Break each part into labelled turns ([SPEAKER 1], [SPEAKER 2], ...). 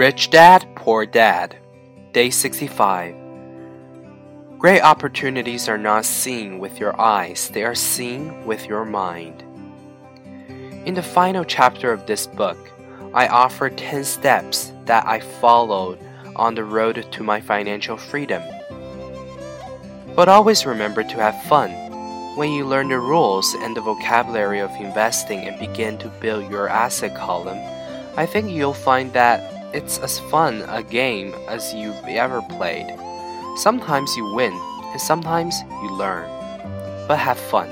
[SPEAKER 1] Rich Dad, Poor Dad, Day 65. Great opportunities are not seen with your eyes, they are seen with your mind. In the final chapter of this book, I offer 10 steps that I followed on the road to my financial freedom. But always remember to have fun. When you learn the rules and the vocabulary of investing and begin to build your asset column, I think you'll find that it's as fun a game as you've ever played. Sometimes you win, and sometimes you learn. But have fun.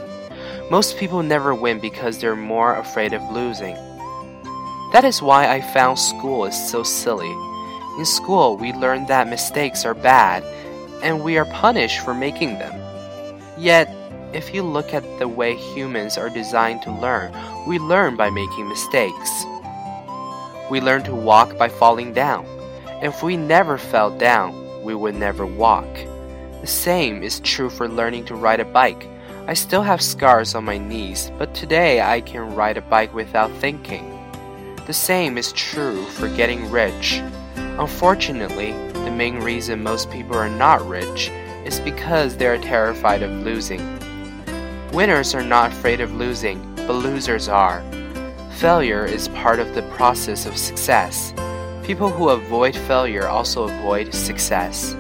[SPEAKER 1] Most people never win because they're more afraid of losing. That is why I found school is so silly. In school, we learn that mistakes are bad and we are punished for making them. Yet, if you look at the way humans are designed to learn, we learn by making mistakes. We learn to walk by falling down. If we never fell down, we would never walk. The same is true for learning to ride a bike. I still have scars on my knees, but today I can ride a bike without thinking. The same is true for getting rich. Unfortunately, the main reason most people are not rich is because they are terrified of losing. Winners are not afraid of losing, but losers are. Failure is part of the process of success. People who avoid failure also avoid success.